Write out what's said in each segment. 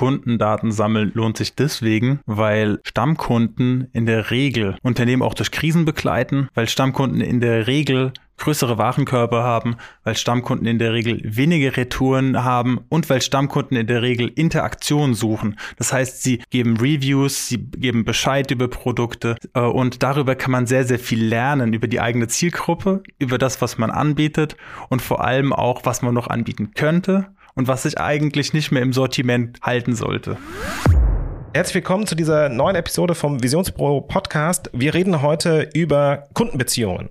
Kundendaten sammeln lohnt sich deswegen, weil Stammkunden in der Regel Unternehmen auch durch Krisen begleiten, weil Stammkunden in der Regel größere Warenkörper haben, weil Stammkunden in der Regel weniger Retouren haben und weil Stammkunden in der Regel Interaktion suchen. Das heißt, sie geben Reviews, sie geben Bescheid über Produkte äh, und darüber kann man sehr, sehr viel lernen über die eigene Zielgruppe, über das, was man anbietet und vor allem auch, was man noch anbieten könnte und was sich eigentlich nicht mehr im Sortiment halten sollte. Herzlich willkommen zu dieser neuen Episode vom Visionsbüro Podcast. Wir reden heute über Kundenbeziehungen.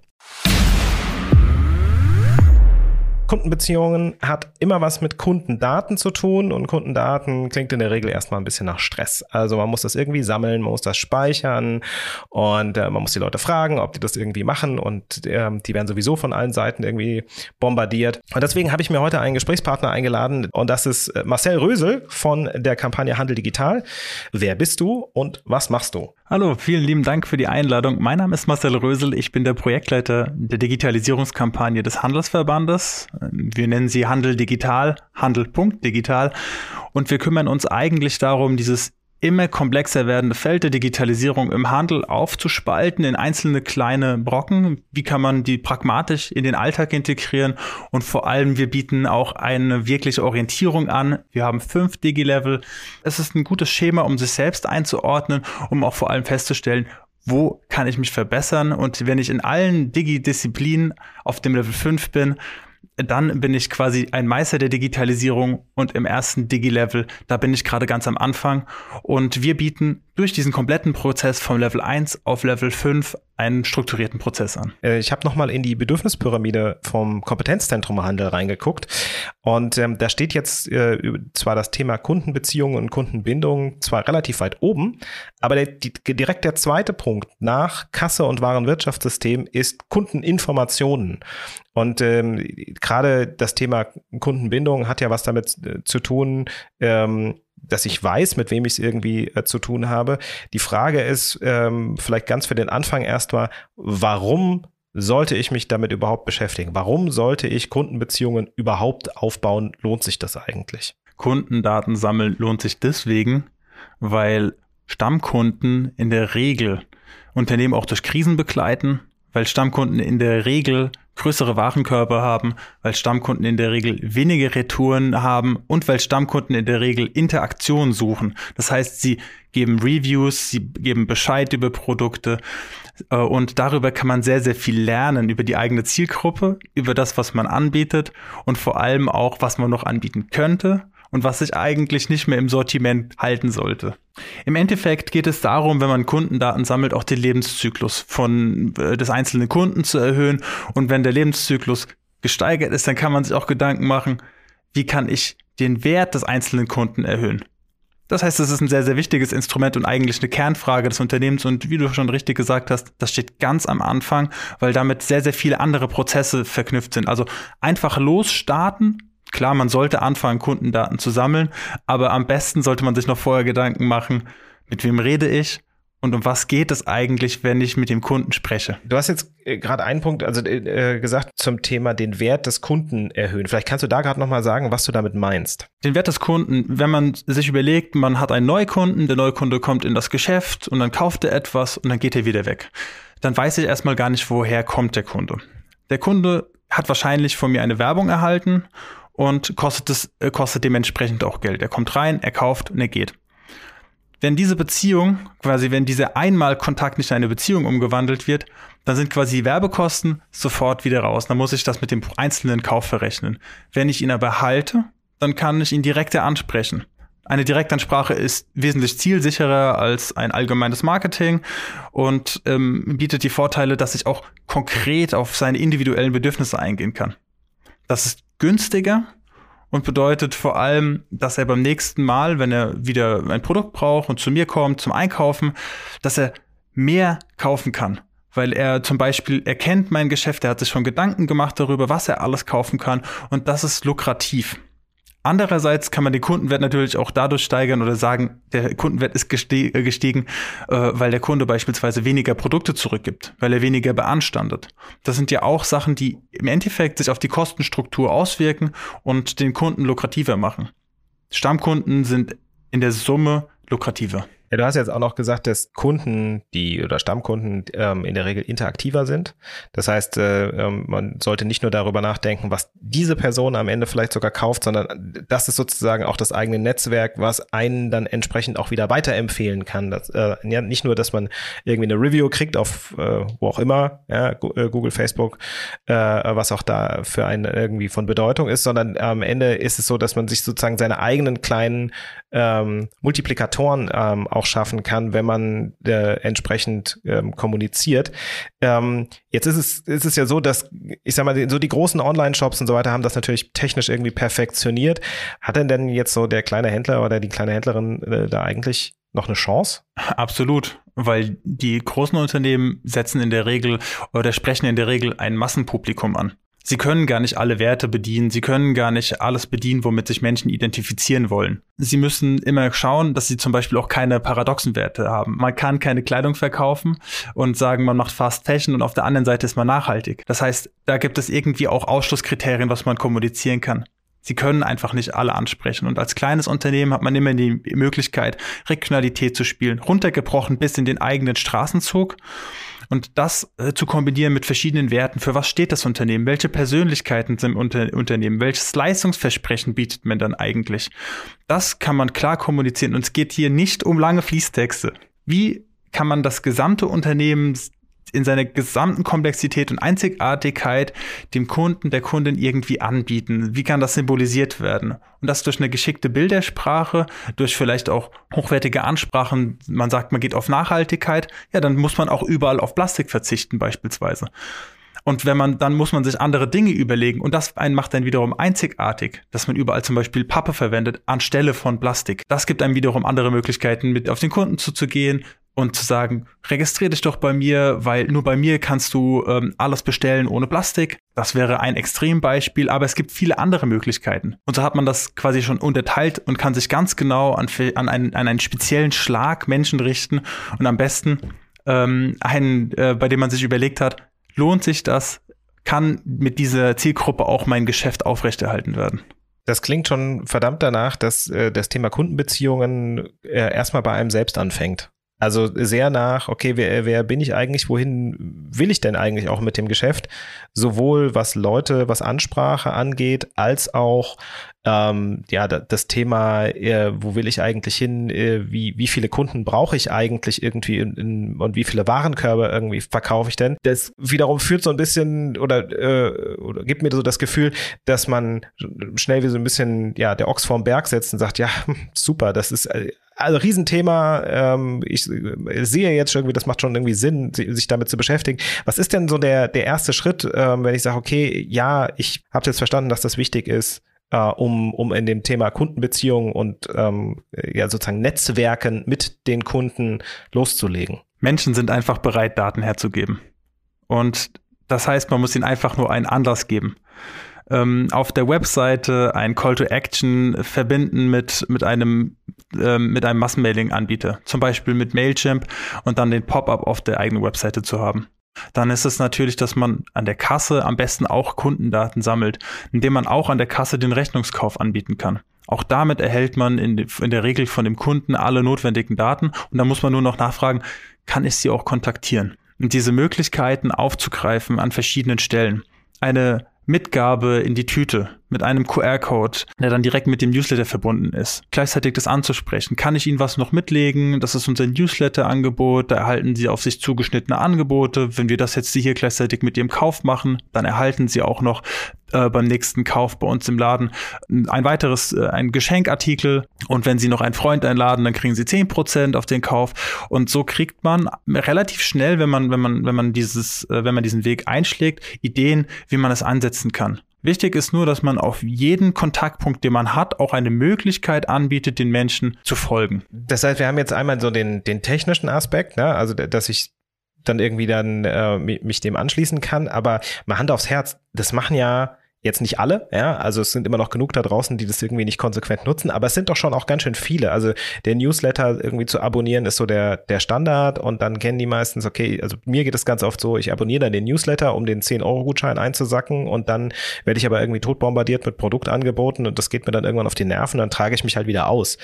Kundenbeziehungen hat immer was mit Kundendaten zu tun und Kundendaten klingt in der Regel erstmal ein bisschen nach Stress. Also man muss das irgendwie sammeln, man muss das speichern und äh, man muss die Leute fragen, ob die das irgendwie machen und äh, die werden sowieso von allen Seiten irgendwie bombardiert. Und deswegen habe ich mir heute einen Gesprächspartner eingeladen und das ist äh, Marcel Rösel von der Kampagne Handel Digital. Wer bist du und was machst du? Hallo, vielen lieben Dank für die Einladung. Mein Name ist Marcel Rösel. Ich bin der Projektleiter der Digitalisierungskampagne des Handelsverbandes. Wir nennen sie Handel Digital, Handel.digital. Und wir kümmern uns eigentlich darum, dieses immer komplexer werdende Feld der Digitalisierung im Handel aufzuspalten in einzelne kleine Brocken. Wie kann man die pragmatisch in den Alltag integrieren? Und vor allem, wir bieten auch eine wirkliche Orientierung an. Wir haben fünf Digi-Level. Es ist ein gutes Schema, um sich selbst einzuordnen, um auch vor allem festzustellen, wo kann ich mich verbessern? Und wenn ich in allen Digi-Disziplinen auf dem Level 5 bin, dann bin ich quasi ein Meister der Digitalisierung und im ersten Digi-Level, da bin ich gerade ganz am Anfang. Und wir bieten durch diesen kompletten Prozess vom Level 1 auf Level 5 einen strukturierten Prozess an. Äh, ich habe nochmal in die Bedürfnispyramide vom Kompetenzzentrum Handel reingeguckt und ähm, da steht jetzt äh, zwar das Thema Kundenbeziehungen und Kundenbindung zwar relativ weit oben, aber der, die, direkt der zweite Punkt nach Kasse und Warenwirtschaftssystem ist Kundeninformationen. Und ähm, gerade das Thema Kundenbindung hat ja was damit äh, zu tun, ähm, dass ich weiß, mit wem ich es irgendwie äh, zu tun habe. Die Frage ist ähm, vielleicht ganz für den Anfang erstmal, warum sollte ich mich damit überhaupt beschäftigen? Warum sollte ich Kundenbeziehungen überhaupt aufbauen? Lohnt sich das eigentlich? Kundendaten sammeln lohnt sich deswegen, weil Stammkunden in der Regel Unternehmen auch durch Krisen begleiten, weil Stammkunden in der Regel größere Warenkörper haben, weil Stammkunden in der Regel weniger Retouren haben und weil Stammkunden in der Regel Interaktion suchen. Das heißt, sie geben Reviews, sie geben Bescheid über Produkte äh, und darüber kann man sehr, sehr viel lernen über die eigene Zielgruppe, über das, was man anbietet und vor allem auch, was man noch anbieten könnte und was sich eigentlich nicht mehr im Sortiment halten sollte. Im Endeffekt geht es darum, wenn man Kundendaten sammelt, auch den Lebenszyklus von äh, des einzelnen Kunden zu erhöhen. Und wenn der Lebenszyklus gesteigert ist, dann kann man sich auch Gedanken machen, wie kann ich den Wert des einzelnen Kunden erhöhen. Das heißt, es ist ein sehr, sehr wichtiges Instrument und eigentlich eine Kernfrage des Unternehmens. Und wie du schon richtig gesagt hast, das steht ganz am Anfang, weil damit sehr, sehr viele andere Prozesse verknüpft sind. Also einfach losstarten Klar, man sollte anfangen, Kundendaten zu sammeln, aber am besten sollte man sich noch vorher Gedanken machen, mit wem rede ich und um was geht es eigentlich, wenn ich mit dem Kunden spreche? Du hast jetzt äh, gerade einen Punkt also äh, gesagt zum Thema den Wert des Kunden erhöhen. Vielleicht kannst du da gerade noch mal sagen, was du damit meinst. Den Wert des Kunden, wenn man sich überlegt, man hat einen Neukunden, der Neukunde kommt in das Geschäft und dann kauft er etwas und dann geht er wieder weg. Dann weiß ich erstmal gar nicht, woher kommt der Kunde. Der Kunde hat wahrscheinlich von mir eine Werbung erhalten und kostet es äh, kostet dementsprechend auch Geld. Er kommt rein, er kauft und er geht. Wenn diese Beziehung, quasi wenn dieser einmal Kontakt nicht in eine Beziehung umgewandelt wird, dann sind quasi Werbekosten sofort wieder raus. Dann muss ich das mit dem einzelnen Kauf verrechnen. Wenn ich ihn aber halte, dann kann ich ihn direkter ansprechen. Eine Direktansprache ist wesentlich zielsicherer als ein allgemeines Marketing und ähm, bietet die Vorteile, dass ich auch konkret auf seine individuellen Bedürfnisse eingehen kann. Das ist günstiger und bedeutet vor allem, dass er beim nächsten Mal, wenn er wieder ein Produkt braucht und zu mir kommt zum Einkaufen, dass er mehr kaufen kann. Weil er zum Beispiel erkennt mein Geschäft, er hat sich schon Gedanken gemacht darüber, was er alles kaufen kann und das ist lukrativ. Andererseits kann man den Kundenwert natürlich auch dadurch steigern oder sagen, der Kundenwert ist äh, gestiegen, äh, weil der Kunde beispielsweise weniger Produkte zurückgibt, weil er weniger beanstandet. Das sind ja auch Sachen, die im Endeffekt sich auf die Kostenstruktur auswirken und den Kunden lukrativer machen. Stammkunden sind in der Summe lukrativer. Ja, du hast jetzt auch noch gesagt, dass Kunden, die oder Stammkunden ähm, in der Regel interaktiver sind. Das heißt, äh, ähm, man sollte nicht nur darüber nachdenken, was diese Person am Ende vielleicht sogar kauft, sondern das ist sozusagen auch das eigene Netzwerk, was einen dann entsprechend auch wieder weiterempfehlen kann. Das, äh, ja, nicht nur, dass man irgendwie eine Review kriegt auf äh, wo auch immer, ja, äh, Google, Facebook, äh, was auch da für einen irgendwie von Bedeutung ist, sondern am Ende ist es so, dass man sich sozusagen seine eigenen kleinen ähm, Multiplikatoren ähm, auch schaffen kann, wenn man äh, entsprechend ähm, kommuniziert. Ähm, jetzt ist es, ist es ja so, dass, ich sag mal, so die großen Online-Shops und so weiter haben das natürlich technisch irgendwie perfektioniert. Hat denn denn jetzt so der kleine Händler oder die kleine Händlerin äh, da eigentlich noch eine Chance? Absolut, weil die großen Unternehmen setzen in der Regel oder sprechen in der Regel ein Massenpublikum an. Sie können gar nicht alle Werte bedienen, sie können gar nicht alles bedienen, womit sich Menschen identifizieren wollen. Sie müssen immer schauen, dass sie zum Beispiel auch keine paradoxen Werte haben. Man kann keine Kleidung verkaufen und sagen, man macht Fast Fashion und auf der anderen Seite ist man nachhaltig. Das heißt, da gibt es irgendwie auch Ausschlusskriterien, was man kommunizieren kann. Sie können einfach nicht alle ansprechen. Und als kleines Unternehmen hat man immer die Möglichkeit, Regionalität zu spielen, runtergebrochen bis in den eigenen Straßenzug und das äh, zu kombinieren mit verschiedenen Werten. Für was steht das Unternehmen? Welche Persönlichkeiten sind im Unter Unternehmen? Welches Leistungsversprechen bietet man dann eigentlich? Das kann man klar kommunizieren. Und es geht hier nicht um lange Fließtexte. Wie kann man das gesamte Unternehmen in seiner gesamten Komplexität und Einzigartigkeit dem Kunden, der Kundin irgendwie anbieten? Wie kann das symbolisiert werden? Und das durch eine geschickte Bildersprache, durch vielleicht auch hochwertige Ansprachen. Man sagt, man geht auf Nachhaltigkeit. Ja, dann muss man auch überall auf Plastik verzichten beispielsweise. Und wenn man, dann muss man sich andere Dinge überlegen. Und das einen macht dann wiederum einzigartig, dass man überall zum Beispiel Pappe verwendet anstelle von Plastik. Das gibt einem wiederum andere Möglichkeiten, mit auf den Kunden zuzugehen, und zu sagen, registrier dich doch bei mir, weil nur bei mir kannst du ähm, alles bestellen ohne Plastik. Das wäre ein Extrembeispiel, aber es gibt viele andere Möglichkeiten. Und so hat man das quasi schon unterteilt und kann sich ganz genau an, an, einen, an einen speziellen Schlag Menschen richten und am besten ähm, einen, äh, bei dem man sich überlegt hat, lohnt sich das? Kann mit dieser Zielgruppe auch mein Geschäft aufrechterhalten werden? Das klingt schon verdammt danach, dass äh, das Thema Kundenbeziehungen äh, erstmal bei einem selbst anfängt. Also sehr nach, okay, wer, wer bin ich eigentlich, wohin will ich denn eigentlich auch mit dem Geschäft? Sowohl was Leute, was Ansprache angeht, als auch ähm, ja das Thema, äh, wo will ich eigentlich hin, äh, wie, wie viele Kunden brauche ich eigentlich irgendwie in, in, und wie viele Warenkörbe irgendwie verkaufe ich denn? Das wiederum führt so ein bisschen oder, äh, oder gibt mir so das Gefühl, dass man schnell wie so ein bisschen ja der Ochs vorm Berg setzt und sagt, ja, super, das ist äh, also Riesenthema. Ähm, ich sehe jetzt schon irgendwie, das macht schon irgendwie Sinn, sich damit zu beschäftigen. Was ist denn so der, der erste Schritt, ähm, wenn ich sage, okay, ja, ich habe jetzt verstanden, dass das wichtig ist, äh, um, um in dem Thema Kundenbeziehungen und ähm, ja sozusagen Netzwerken mit den Kunden loszulegen? Menschen sind einfach bereit, Daten herzugeben. Und das heißt, man muss ihnen einfach nur einen Anlass geben ähm, auf der Webseite ein Call to Action verbinden mit, mit einem, ähm, mit einem Massenmailing-Anbieter, zum Beispiel mit Mailchimp und dann den Pop-up auf der eigenen Webseite zu haben. Dann ist es natürlich, dass man an der Kasse am besten auch Kundendaten sammelt, indem man auch an der Kasse den Rechnungskauf anbieten kann. Auch damit erhält man in, in der Regel von dem Kunden alle notwendigen Daten und dann muss man nur noch nachfragen, kann ich sie auch kontaktieren? Und diese Möglichkeiten aufzugreifen an verschiedenen Stellen. Eine Mitgabe in die Tüte mit einem QR-Code, der dann direkt mit dem Newsletter verbunden ist. Gleichzeitig das anzusprechen. Kann ich Ihnen was noch mitlegen? Das ist unser Newsletter-Angebot. Da erhalten Sie auf sich zugeschnittene Angebote. Wenn wir das jetzt hier gleichzeitig mit Ihrem Kauf machen, dann erhalten Sie auch noch äh, beim nächsten Kauf bei uns im Laden ein weiteres, äh, ein Geschenkartikel. Und wenn Sie noch einen Freund einladen, dann kriegen Sie zehn Prozent auf den Kauf. Und so kriegt man relativ schnell, wenn man, wenn man, wenn man dieses, äh, wenn man diesen Weg einschlägt, Ideen, wie man es ansetzen kann. Wichtig ist nur, dass man auf jeden Kontaktpunkt, den man hat, auch eine Möglichkeit anbietet, den Menschen zu folgen. Das heißt, wir haben jetzt einmal so den, den technischen Aspekt, ne? also dass ich dann irgendwie dann äh, mich dem anschließen kann, aber mal Hand aufs Herz, das machen ja Jetzt nicht alle, ja, also es sind immer noch genug da draußen, die das irgendwie nicht konsequent nutzen, aber es sind doch schon auch ganz schön viele. Also der Newsletter irgendwie zu abonnieren ist so der, der Standard und dann kennen die meistens, okay, also mir geht es ganz oft so, ich abonniere dann den Newsletter, um den 10-Euro-Gutschein einzusacken und dann werde ich aber irgendwie totbombardiert mit Produktangeboten und das geht mir dann irgendwann auf die Nerven, dann trage ich mich halt wieder aus.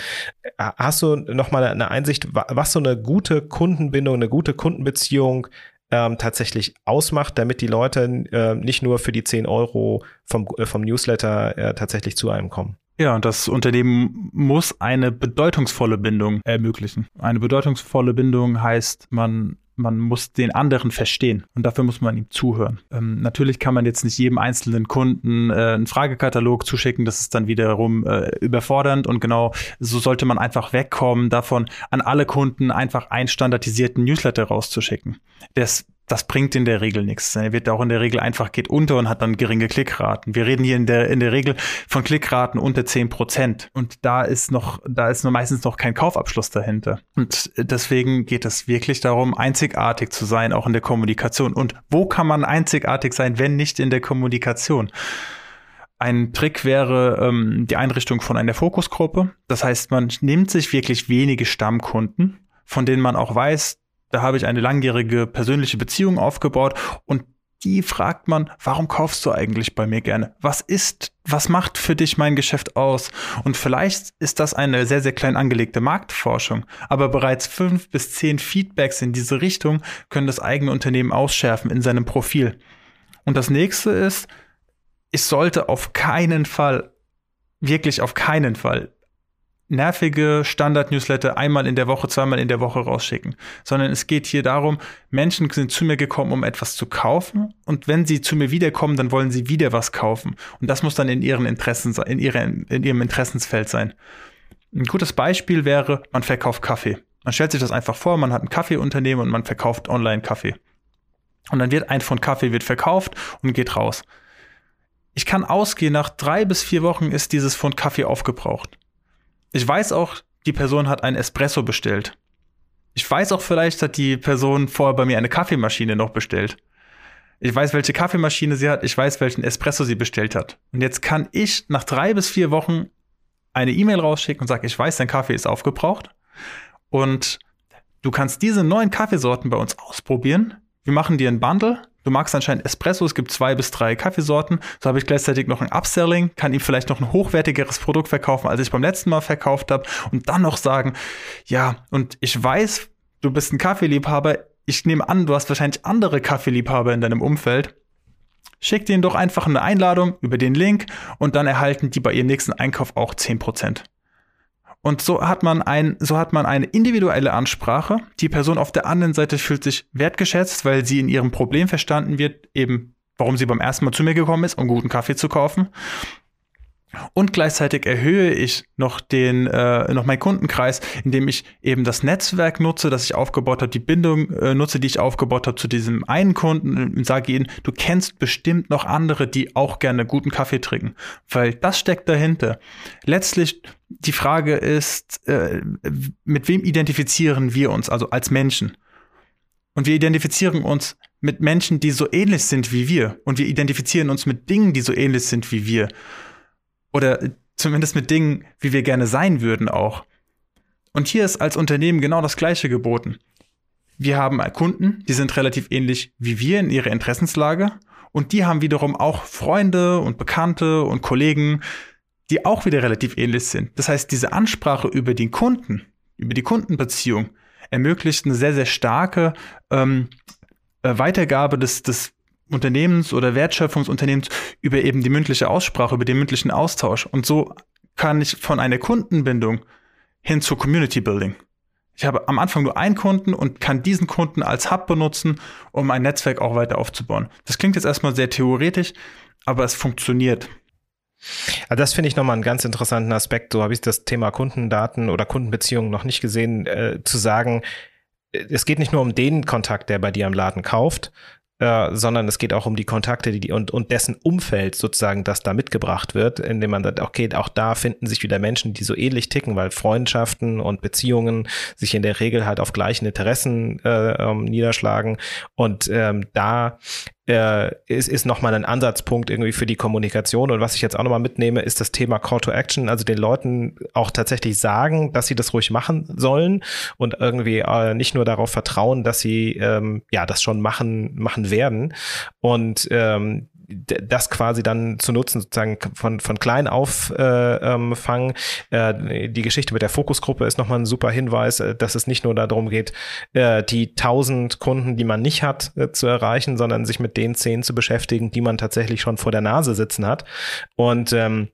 Hast du noch mal eine Einsicht, was so eine gute Kundenbindung, eine gute Kundenbeziehung ähm, tatsächlich ausmacht, damit die Leute äh, nicht nur für die 10 Euro vom, äh, vom Newsletter äh, tatsächlich zu einem kommen. Ja, und das Unternehmen muss eine bedeutungsvolle Bindung ermöglichen. Eine bedeutungsvolle Bindung heißt, man man muss den anderen verstehen und dafür muss man ihm zuhören. Ähm, natürlich kann man jetzt nicht jedem einzelnen Kunden äh, einen Fragekatalog zuschicken, das ist dann wiederum äh, überfordernd und genau so sollte man einfach wegkommen davon, an alle Kunden einfach einen standardisierten Newsletter rauszuschicken. Das das bringt in der Regel nichts. Er wird auch in der Regel einfach geht unter und hat dann geringe Klickraten. Wir reden hier in der, in der Regel von Klickraten unter zehn Prozent. Und da ist noch, da ist nur meistens noch kein Kaufabschluss dahinter. Und deswegen geht es wirklich darum, einzigartig zu sein, auch in der Kommunikation. Und wo kann man einzigartig sein, wenn nicht in der Kommunikation? Ein Trick wäre ähm, die Einrichtung von einer Fokusgruppe. Das heißt, man nimmt sich wirklich wenige Stammkunden, von denen man auch weiß, da habe ich eine langjährige persönliche Beziehung aufgebaut und die fragt man, warum kaufst du eigentlich bei mir gerne? Was ist, was macht für dich mein Geschäft aus? Und vielleicht ist das eine sehr, sehr klein angelegte Marktforschung, aber bereits fünf bis zehn Feedbacks in diese Richtung können das eigene Unternehmen ausschärfen in seinem Profil. Und das nächste ist, ich sollte auf keinen Fall, wirklich auf keinen Fall nervige Standard-Newsletter einmal in der Woche, zweimal in der Woche rausschicken, sondern es geht hier darum, Menschen sind zu mir gekommen, um etwas zu kaufen und wenn sie zu mir wiederkommen, dann wollen sie wieder was kaufen und das muss dann in ihren Interessen in, ihren, in ihrem Interessensfeld sein. Ein gutes Beispiel wäre, man verkauft Kaffee. Man stellt sich das einfach vor, man hat ein Kaffeeunternehmen und man verkauft online Kaffee. Und dann wird ein von Kaffee wird verkauft und geht raus. Ich kann ausgehen, nach drei bis vier Wochen ist dieses Pfund Kaffee aufgebraucht. Ich weiß auch, die Person hat einen Espresso bestellt. Ich weiß auch, vielleicht hat die Person vorher bei mir eine Kaffeemaschine noch bestellt. Ich weiß, welche Kaffeemaschine sie hat. Ich weiß, welchen Espresso sie bestellt hat. Und jetzt kann ich nach drei bis vier Wochen eine E-Mail rausschicken und sagen, ich weiß, dein Kaffee ist aufgebraucht. Und du kannst diese neuen Kaffeesorten bei uns ausprobieren. Wir machen dir ein Bundle Du magst anscheinend Espresso, es gibt zwei bis drei Kaffeesorten. So habe ich gleichzeitig noch ein Upselling, kann ihm vielleicht noch ein hochwertigeres Produkt verkaufen, als ich beim letzten Mal verkauft habe. Und dann noch sagen, ja, und ich weiß, du bist ein Kaffeeliebhaber. Ich nehme an, du hast wahrscheinlich andere Kaffeeliebhaber in deinem Umfeld. Schick denen doch einfach eine Einladung über den Link und dann erhalten die bei ihrem nächsten Einkauf auch 10%. Und so hat man ein, so hat man eine individuelle Ansprache. Die Person auf der anderen Seite fühlt sich wertgeschätzt, weil sie in ihrem Problem verstanden wird, eben warum sie beim ersten Mal zu mir gekommen ist, um guten Kaffee zu kaufen. Und gleichzeitig erhöhe ich noch den, äh, noch meinen Kundenkreis, indem ich eben das Netzwerk nutze, das ich aufgebaut habe, die Bindung äh, nutze, die ich aufgebaut habe zu diesem einen Kunden und sage ihnen, du kennst bestimmt noch andere, die auch gerne guten Kaffee trinken. Weil das steckt dahinter. Letztlich die Frage ist, äh, mit wem identifizieren wir uns, also als Menschen? Und wir identifizieren uns mit Menschen, die so ähnlich sind wie wir. Und wir identifizieren uns mit Dingen, die so ähnlich sind wie wir. Oder zumindest mit Dingen, wie wir gerne sein würden auch. Und hier ist als Unternehmen genau das Gleiche geboten. Wir haben Kunden, die sind relativ ähnlich wie wir in ihrer Interessenslage. Und die haben wiederum auch Freunde und Bekannte und Kollegen, die auch wieder relativ ähnlich sind. Das heißt, diese Ansprache über den Kunden, über die Kundenbeziehung, ermöglicht eine sehr, sehr starke ähm, äh, Weitergabe des, des Unternehmens oder Wertschöpfungsunternehmens über eben die mündliche Aussprache, über den mündlichen Austausch. Und so kann ich von einer Kundenbindung hin zu Community Building. Ich habe am Anfang nur einen Kunden und kann diesen Kunden als Hub benutzen, um ein Netzwerk auch weiter aufzubauen. Das klingt jetzt erstmal sehr theoretisch, aber es funktioniert. Also das finde ich nochmal einen ganz interessanten Aspekt. So habe ich das Thema Kundendaten oder Kundenbeziehungen noch nicht gesehen, äh, zu sagen, es geht nicht nur um den Kontakt, der bei dir am Laden kauft, äh, sondern es geht auch um die Kontakte die, die und, und dessen Umfeld sozusagen, das da mitgebracht wird, indem man sagt, okay, auch da finden sich wieder Menschen, die so ähnlich ticken, weil Freundschaften und Beziehungen sich in der Regel halt auf gleichen Interessen äh, ähm, niederschlagen. Und ähm, da äh, ist, ist nochmal ein Ansatzpunkt irgendwie für die Kommunikation. Und was ich jetzt auch nochmal mitnehme, ist das Thema Call to Action, also den Leuten auch tatsächlich sagen, dass sie das ruhig machen sollen und irgendwie äh, nicht nur darauf vertrauen, dass sie ähm, ja das schon machen, machen werden. Und ähm, das quasi dann zu nutzen, sozusagen von, von klein auf äh, ähm, fangen. Äh, die Geschichte mit der Fokusgruppe ist nochmal ein super Hinweis, äh, dass es nicht nur darum geht, äh, die tausend Kunden, die man nicht hat, äh, zu erreichen, sondern sich mit den zehn zu beschäftigen, die man tatsächlich schon vor der Nase sitzen hat. Und ähm,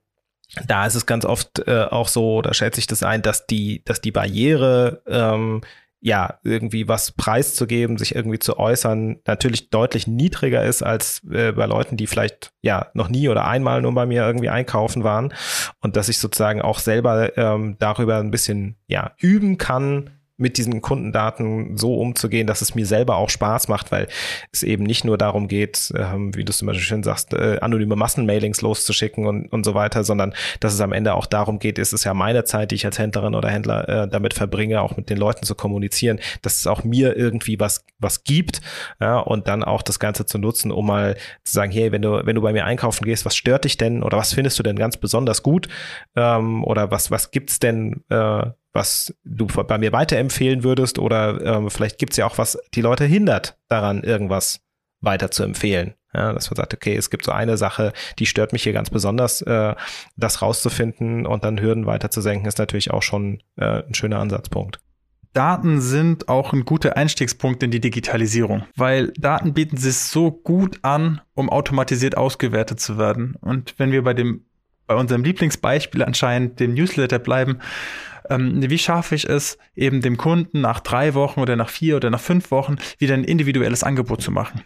da ist es ganz oft äh, auch so, da schätze ich das ein, dass die, dass die Barriere ähm, ja, irgendwie was preiszugeben, sich irgendwie zu äußern, natürlich deutlich niedriger ist als äh, bei Leuten, die vielleicht ja noch nie oder einmal nur bei mir irgendwie einkaufen waren. Und dass ich sozusagen auch selber ähm, darüber ein bisschen ja üben kann, mit diesen Kundendaten so umzugehen, dass es mir selber auch Spaß macht, weil es eben nicht nur darum geht, ähm, wie du es zum Beispiel schön sagst, äh, anonyme Massenmailings loszuschicken und, und so weiter, sondern dass es am Ende auch darum geht, ist es ja meine Zeit, die ich als Händlerin oder Händler äh, damit verbringe, auch mit den Leuten zu kommunizieren, dass es auch mir irgendwie was, was gibt ja, und dann auch das Ganze zu nutzen, um mal zu sagen, hey, wenn du, wenn du bei mir einkaufen gehst, was stört dich denn oder was findest du denn ganz besonders gut ähm, oder was, was gibt's denn äh, was du bei mir weiterempfehlen würdest oder ähm, vielleicht gibt es ja auch was, die Leute hindert daran, irgendwas weiter zu empfehlen. Ja, dass man sagt, okay, es gibt so eine Sache, die stört mich hier ganz besonders, äh, das rauszufinden und dann Hürden weiter zu senken, ist natürlich auch schon äh, ein schöner Ansatzpunkt. Daten sind auch ein guter Einstiegspunkt in die Digitalisierung, weil Daten bieten sich so gut an, um automatisiert ausgewertet zu werden. Und wenn wir bei dem, bei unserem Lieblingsbeispiel anscheinend dem Newsletter bleiben, ähm, wie schaffe ich es, eben dem Kunden nach drei Wochen oder nach vier oder nach fünf Wochen wieder ein individuelles Angebot zu machen?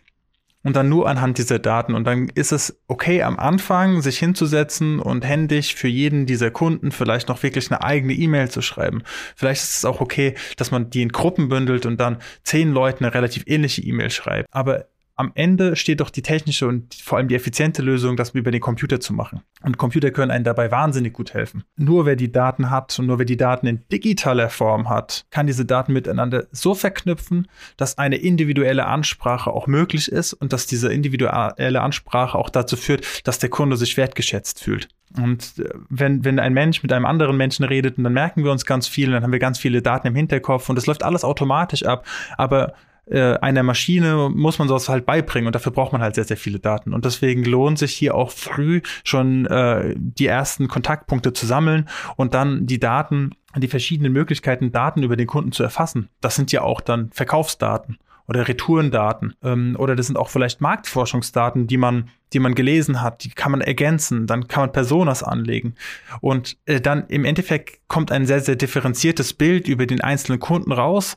Und dann nur anhand dieser Daten. Und dann ist es okay am Anfang, sich hinzusetzen und händisch für jeden dieser Kunden vielleicht noch wirklich eine eigene E-Mail zu schreiben. Vielleicht ist es auch okay, dass man die in Gruppen bündelt und dann zehn Leuten eine relativ ähnliche E-Mail schreibt. Aber am Ende steht doch die technische und vor allem die effiziente Lösung, das über den Computer zu machen. Und Computer können einen dabei wahnsinnig gut helfen. Nur wer die Daten hat und nur wer die Daten in digitaler Form hat, kann diese Daten miteinander so verknüpfen, dass eine individuelle Ansprache auch möglich ist und dass diese individuelle Ansprache auch dazu führt, dass der Kunde sich wertgeschätzt fühlt. Und äh, wenn, wenn ein Mensch mit einem anderen Menschen redet, dann merken wir uns ganz viel, dann haben wir ganz viele Daten im Hinterkopf und es läuft alles automatisch ab. Aber äh, einer Maschine muss man sowas halt beibringen und dafür braucht man halt sehr, sehr viele Daten. Und deswegen lohnt sich hier auch früh schon äh, die ersten Kontaktpunkte zu sammeln und dann die Daten, die verschiedenen Möglichkeiten, Daten über den Kunden zu erfassen. Das sind ja auch dann Verkaufsdaten oder Retourendaten ähm, oder das sind auch vielleicht Marktforschungsdaten, die man, die man gelesen hat, die kann man ergänzen, dann kann man Personas anlegen und äh, dann im Endeffekt kommt ein sehr sehr differenziertes Bild über den einzelnen Kunden raus,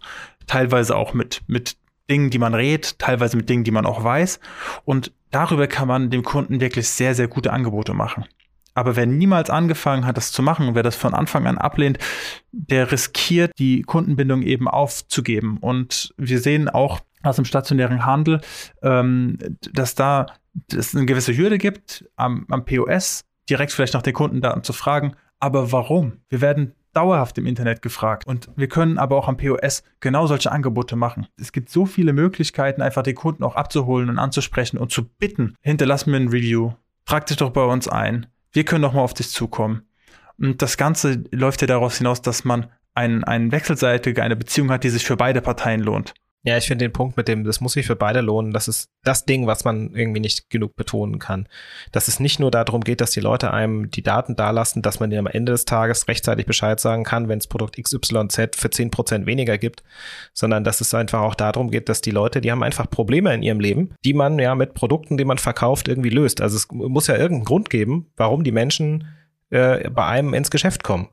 teilweise auch mit mit Dingen, die man redet, teilweise mit Dingen, die man auch weiß und darüber kann man dem Kunden wirklich sehr sehr gute Angebote machen. Aber wer niemals angefangen hat, das zu machen, wer das von Anfang an ablehnt, der riskiert, die Kundenbindung eben aufzugeben. Und wir sehen auch aus dem stationären Handel, ähm, dass da es eine gewisse Hürde gibt, am, am POS direkt vielleicht nach den Kundendaten zu fragen. Aber warum? Wir werden dauerhaft im Internet gefragt. Und wir können aber auch am POS genau solche Angebote machen. Es gibt so viele Möglichkeiten, einfach den Kunden auch abzuholen und anzusprechen und zu bitten, hinterlass mir ein Review, trag dich doch bei uns ein, wir können doch mal auf dich zukommen. Und das Ganze läuft ja daraus hinaus, dass man ein, ein wechselseitige, eine Beziehung hat, die sich für beide Parteien lohnt. Ja, ich finde den Punkt mit dem, das muss sich für beide lohnen, das ist das Ding, was man irgendwie nicht genug betonen kann. Dass es nicht nur darum geht, dass die Leute einem die Daten dalassen, dass man ihnen am Ende des Tages rechtzeitig Bescheid sagen kann, wenn es Produkt XYZ für zehn Prozent weniger gibt, sondern dass es einfach auch darum geht, dass die Leute, die haben einfach Probleme in ihrem Leben, die man ja mit Produkten, die man verkauft, irgendwie löst. Also es muss ja irgendeinen Grund geben, warum die Menschen äh, bei einem ins Geschäft kommen.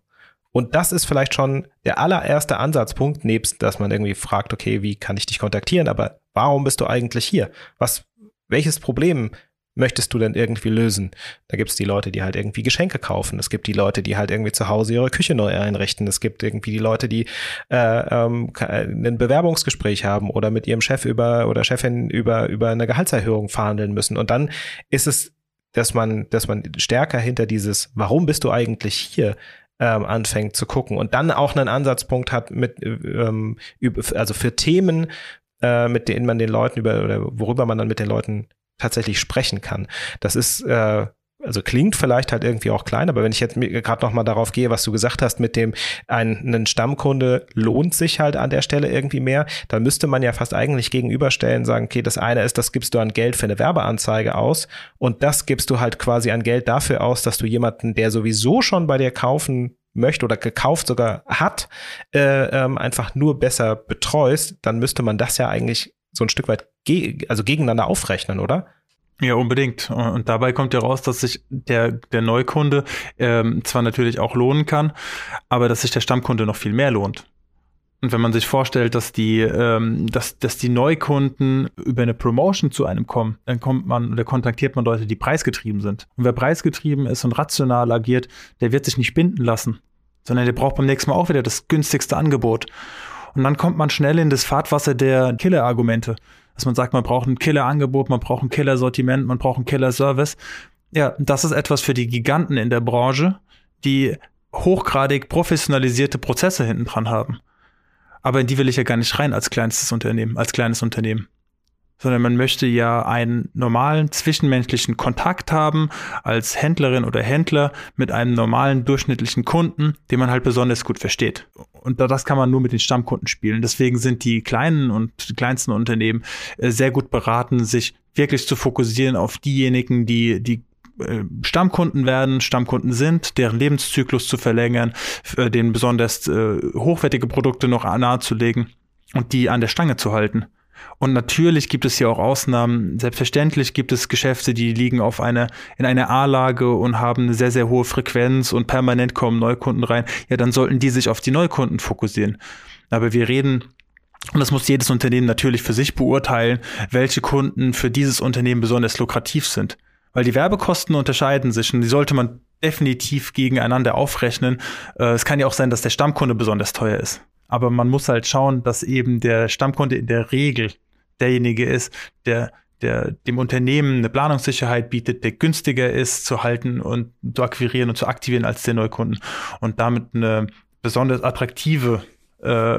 Und das ist vielleicht schon der allererste Ansatzpunkt, nebst, dass man irgendwie fragt, okay, wie kann ich dich kontaktieren, aber warum bist du eigentlich hier? Was, welches Problem möchtest du denn irgendwie lösen? Da gibt es die Leute, die halt irgendwie Geschenke kaufen. Es gibt die Leute, die halt irgendwie zu Hause ihre Küche neu einrichten. Es gibt irgendwie die Leute, die äh, ähm, ein Bewerbungsgespräch haben oder mit ihrem Chef über oder Chefin über, über eine Gehaltserhöhung verhandeln müssen. Und dann ist es, dass man, dass man stärker hinter dieses, warum bist du eigentlich hier, ähm, anfängt zu gucken und dann auch einen Ansatzpunkt hat mit ähm, über, also für Themen, äh, mit denen man den Leuten über oder worüber man dann mit den Leuten tatsächlich sprechen kann. Das ist äh, also klingt vielleicht halt irgendwie auch klein, aber wenn ich jetzt gerade noch mal darauf gehe, was du gesagt hast mit dem ein, ein Stammkunde lohnt sich halt an der Stelle irgendwie mehr, dann müsste man ja fast eigentlich gegenüberstellen, sagen, okay, das eine ist, das gibst du an Geld für eine Werbeanzeige aus und das gibst du halt quasi an Geld dafür aus, dass du jemanden, der sowieso schon bei dir kaufen möchte oder gekauft sogar hat, äh, ähm, einfach nur besser betreust, dann müsste man das ja eigentlich so ein Stück weit ge also gegeneinander aufrechnen, oder? Ja, unbedingt. Und dabei kommt ja raus, dass sich der, der Neukunde ähm, zwar natürlich auch lohnen kann, aber dass sich der Stammkunde noch viel mehr lohnt. Und wenn man sich vorstellt, dass die, ähm, dass, dass die Neukunden über eine Promotion zu einem kommen, dann kommt man oder kontaktiert man Leute, die preisgetrieben sind. Und wer preisgetrieben ist und rational agiert, der wird sich nicht binden lassen, sondern der braucht beim nächsten Mal auch wieder das günstigste Angebot. Und dann kommt man schnell in das Fahrtwasser der Killer-Argumente dass man sagt, man braucht ein Killer-Angebot, man braucht ein Killer-Sortiment, man braucht ein Killer-Service. Ja, das ist etwas für die Giganten in der Branche, die hochgradig professionalisierte Prozesse hinten dran haben. Aber in die will ich ja gar nicht rein als kleinstes Unternehmen, als kleines Unternehmen sondern man möchte ja einen normalen zwischenmenschlichen Kontakt haben als Händlerin oder Händler mit einem normalen durchschnittlichen Kunden, den man halt besonders gut versteht. Und das kann man nur mit den Stammkunden spielen. Deswegen sind die kleinen und kleinsten Unternehmen äh, sehr gut beraten, sich wirklich zu fokussieren auf diejenigen, die die äh, Stammkunden werden, Stammkunden sind, deren Lebenszyklus zu verlängern, denen besonders äh, hochwertige Produkte noch nahezulegen und die an der Stange zu halten. Und natürlich gibt es hier auch Ausnahmen. Selbstverständlich gibt es Geschäfte, die liegen auf eine, in einer A-Lage und haben eine sehr, sehr hohe Frequenz und permanent kommen Neukunden rein. Ja, dann sollten die sich auf die Neukunden fokussieren. Aber wir reden und das muss jedes Unternehmen natürlich für sich beurteilen, welche Kunden für dieses Unternehmen besonders lukrativ sind. Weil die Werbekosten unterscheiden sich und die sollte man definitiv gegeneinander aufrechnen. Äh, es kann ja auch sein, dass der Stammkunde besonders teuer ist. Aber man muss halt schauen, dass eben der Stammkunde in der Regel derjenige ist, der der dem Unternehmen eine Planungssicherheit bietet, der günstiger ist zu halten und zu akquirieren und zu aktivieren als der Neukunden und damit eine besonders attraktive äh,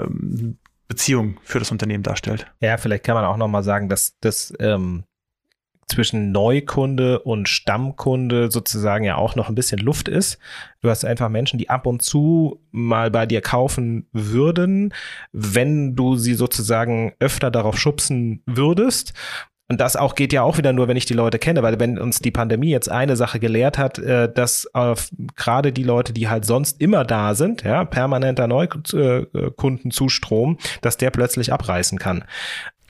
Beziehung für das Unternehmen darstellt. Ja, vielleicht kann man auch noch mal sagen, dass das ähm, zwischen Neukunde und Stammkunde sozusagen ja auch noch ein bisschen Luft ist. Du hast einfach Menschen, die ab und zu mal bei dir kaufen würden, wenn du sie sozusagen öfter darauf schubsen würdest. Und das auch geht ja auch wieder nur, wenn ich die Leute kenne, weil wenn uns die Pandemie jetzt eine Sache gelehrt hat, äh, dass gerade die Leute, die halt sonst immer da sind, ja, permanenter Neukundenzustrom, dass der plötzlich abreißen kann.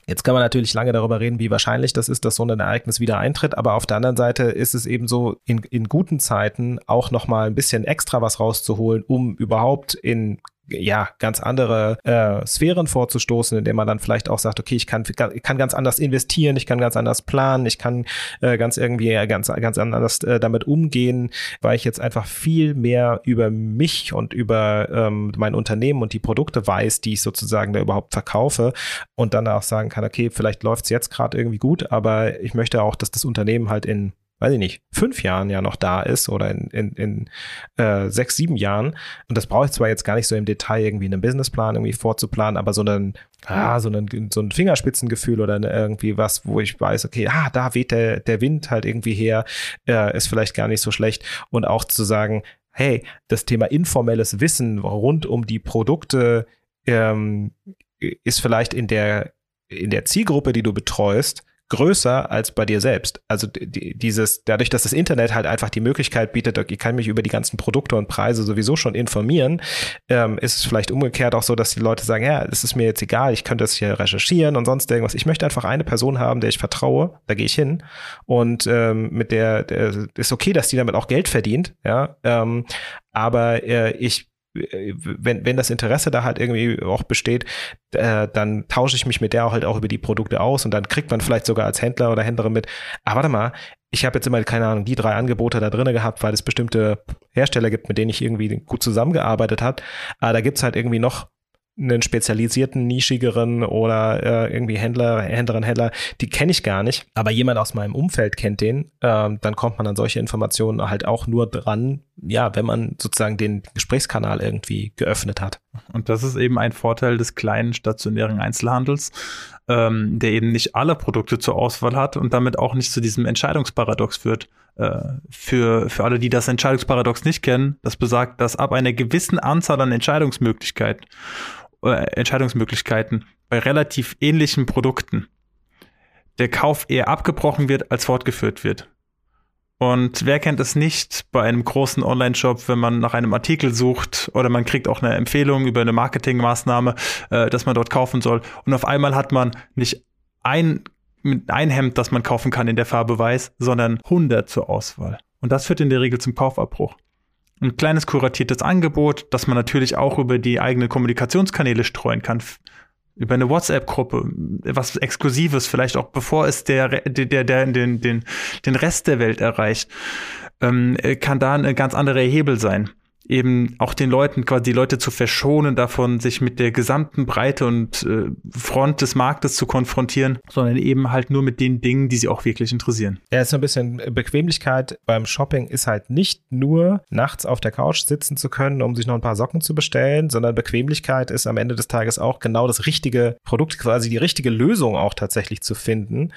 Jetzt kann man natürlich lange darüber reden, wie wahrscheinlich das ist, dass so ein Ereignis wieder eintritt. Aber auf der anderen Seite ist es eben so, in, in guten Zeiten auch nochmal ein bisschen extra was rauszuholen, um überhaupt in ja, ganz andere äh, Sphären vorzustoßen, indem man dann vielleicht auch sagt, okay, ich kann, kann ganz anders investieren, ich kann ganz anders planen, ich kann äh, ganz irgendwie ganz, ganz anders äh, damit umgehen, weil ich jetzt einfach viel mehr über mich und über ähm, mein Unternehmen und die Produkte weiß, die ich sozusagen da überhaupt verkaufe und dann auch sagen kann, okay, vielleicht läuft es jetzt gerade irgendwie gut, aber ich möchte auch, dass das Unternehmen halt in weiß ich nicht, fünf Jahren ja noch da ist oder in, in, in äh, sechs, sieben Jahren. Und das brauche ich zwar jetzt gar nicht so im Detail irgendwie einen Businessplan irgendwie vorzuplanen, aber so ein, ah, so ein, so ein Fingerspitzengefühl oder irgendwie was, wo ich weiß, okay, ah, da weht der, der Wind halt irgendwie her, äh, ist vielleicht gar nicht so schlecht. Und auch zu sagen, hey, das Thema informelles Wissen rund um die Produkte ähm, ist vielleicht in der in der Zielgruppe, die du betreust, größer als bei dir selbst. Also dieses, dadurch, dass das Internet halt einfach die Möglichkeit bietet, ich kann mich über die ganzen Produkte und Preise sowieso schon informieren, ähm, ist es vielleicht umgekehrt auch so, dass die Leute sagen, ja, es ist mir jetzt egal, ich könnte es hier recherchieren und sonst irgendwas. Ich möchte einfach eine Person haben, der ich vertraue, da gehe ich hin und ähm, mit der, der ist okay, dass die damit auch Geld verdient, ja, ähm, aber äh, ich wenn, wenn das Interesse da halt irgendwie auch besteht, äh, dann tausche ich mich mit der halt auch über die Produkte aus und dann kriegt man vielleicht sogar als Händler oder Händlerin mit, ah, warte mal, ich habe jetzt immer, keine Ahnung, die drei Angebote da drinne gehabt, weil es bestimmte Hersteller gibt, mit denen ich irgendwie gut zusammengearbeitet habe. Aber da gibt's halt irgendwie noch einen spezialisierten, nischigeren oder äh, irgendwie Händler, Händlerin, Händler, die kenne ich gar nicht. Aber jemand aus meinem Umfeld kennt den, ähm, dann kommt man an solche Informationen halt auch nur dran, ja, wenn man sozusagen den Gesprächskanal irgendwie geöffnet hat. Und das ist eben ein Vorteil des kleinen stationären Einzelhandels, ähm, der eben nicht alle Produkte zur Auswahl hat und damit auch nicht zu diesem Entscheidungsparadox führt. Äh, für, für alle, die das Entscheidungsparadox nicht kennen, das besagt, dass ab einer gewissen Anzahl an Entscheidungsmöglichkeiten Entscheidungsmöglichkeiten bei relativ ähnlichen Produkten der Kauf eher abgebrochen wird, als fortgeführt wird. Und wer kennt es nicht bei einem großen Online-Shop, wenn man nach einem Artikel sucht oder man kriegt auch eine Empfehlung über eine Marketingmaßnahme, äh, dass man dort kaufen soll. Und auf einmal hat man nicht ein, ein Hemd, das man kaufen kann in der Farbe weiß, sondern 100 zur Auswahl. Und das führt in der Regel zum Kaufabbruch ein kleines kuratiertes Angebot, das man natürlich auch über die eigenen Kommunikationskanäle streuen kann. Über eine WhatsApp-Gruppe, was Exklusives, vielleicht auch bevor es der, der, der, den, den, den Rest der Welt erreicht, ähm, kann da ein ganz anderer Hebel sein eben auch den Leuten, quasi die Leute zu verschonen davon, sich mit der gesamten Breite und äh, Front des Marktes zu konfrontieren, sondern eben halt nur mit den Dingen, die sie auch wirklich interessieren. Ja, ist so ein bisschen Bequemlichkeit beim Shopping ist halt nicht nur nachts auf der Couch sitzen zu können, um sich noch ein paar Socken zu bestellen, sondern Bequemlichkeit ist am Ende des Tages auch genau das richtige Produkt, quasi die richtige Lösung auch tatsächlich zu finden.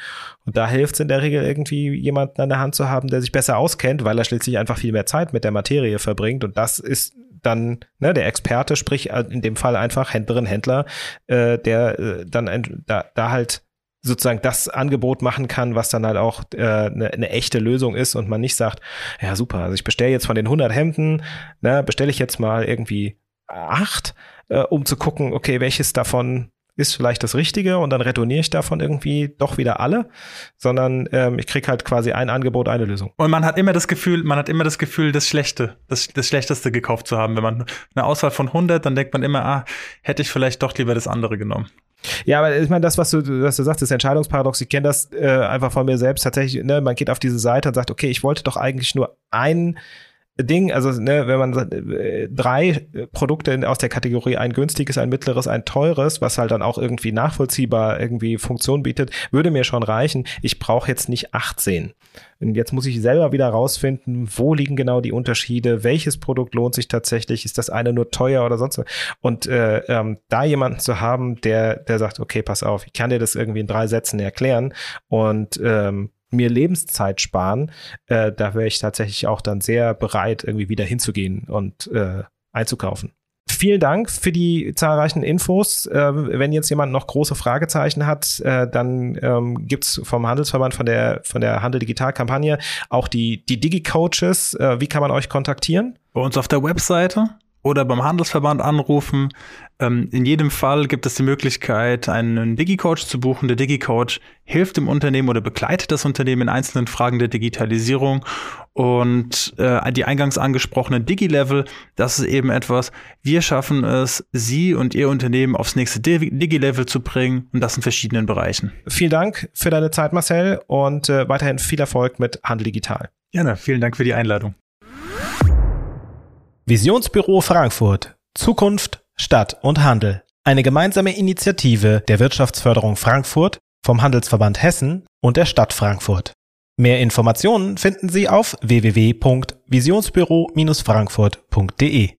Und da hilft es in der Regel irgendwie jemanden an der Hand zu haben, der sich besser auskennt, weil er schließlich einfach viel mehr Zeit mit der Materie verbringt und das ist dann ne, der Experte, sprich äh, in dem Fall einfach Händlerin, Händler, äh, der äh, dann ein, da, da halt sozusagen das Angebot machen kann, was dann halt auch äh, eine, eine echte Lösung ist und man nicht sagt, ja super, also ich bestelle jetzt von den 100 Hemden, ne, bestelle ich jetzt mal irgendwie acht, äh, um zu gucken, okay, welches davon ist vielleicht das Richtige und dann retourniere ich davon irgendwie doch wieder alle, sondern ähm, ich kriege halt quasi ein Angebot, eine Lösung. Und man hat immer das Gefühl, man hat immer das Gefühl, das Schlechte, das, das Schlechteste gekauft zu haben. Wenn man eine Auswahl von 100, dann denkt man immer, ah, hätte ich vielleicht doch lieber das andere genommen. Ja, aber ich meine, das, was du, was du sagst, das Entscheidungsparadox, ich kenne das äh, einfach von mir selbst tatsächlich, ne, man geht auf diese Seite und sagt, okay, ich wollte doch eigentlich nur einen Ding, also ne, wenn man äh, drei Produkte aus der Kategorie ein günstiges, ein mittleres, ein teures, was halt dann auch irgendwie nachvollziehbar irgendwie Funktion bietet, würde mir schon reichen. Ich brauche jetzt nicht 18. Und jetzt muss ich selber wieder rausfinden, wo liegen genau die Unterschiede, welches Produkt lohnt sich tatsächlich, ist das eine nur teuer oder sonst was. Und äh, ähm, da jemanden zu haben, der, der sagt, okay, pass auf, ich kann dir das irgendwie in drei Sätzen erklären und ähm, mir Lebenszeit sparen, äh, da wäre ich tatsächlich auch dann sehr bereit, irgendwie wieder hinzugehen und äh, einzukaufen. Vielen Dank für die zahlreichen Infos. Äh, wenn jetzt jemand noch große Fragezeichen hat, äh, dann ähm, gibt vom Handelsverband, von der, von der Handel Digital Kampagne auch die, die Digi-Coaches. Äh, wie kann man euch kontaktieren? Bei uns auf der Webseite oder beim Handelsverband anrufen. Ähm, in jedem Fall gibt es die Möglichkeit, einen Digi-Coach zu buchen. Der Digi-Coach hilft dem Unternehmen oder begleitet das Unternehmen in einzelnen Fragen der Digitalisierung. Und äh, die eingangs angesprochenen Digi-Level, das ist eben etwas, wir schaffen es, Sie und Ihr Unternehmen aufs nächste Digi-Level zu bringen und das in verschiedenen Bereichen. Vielen Dank für deine Zeit, Marcel, und äh, weiterhin viel Erfolg mit Handel Digital. Gerne, vielen Dank für die Einladung. Visionsbüro Frankfurt. Zukunft, Stadt und Handel. Eine gemeinsame Initiative der Wirtschaftsförderung Frankfurt, vom Handelsverband Hessen und der Stadt Frankfurt. Mehr Informationen finden Sie auf www.visionsbüro-frankfurt.de.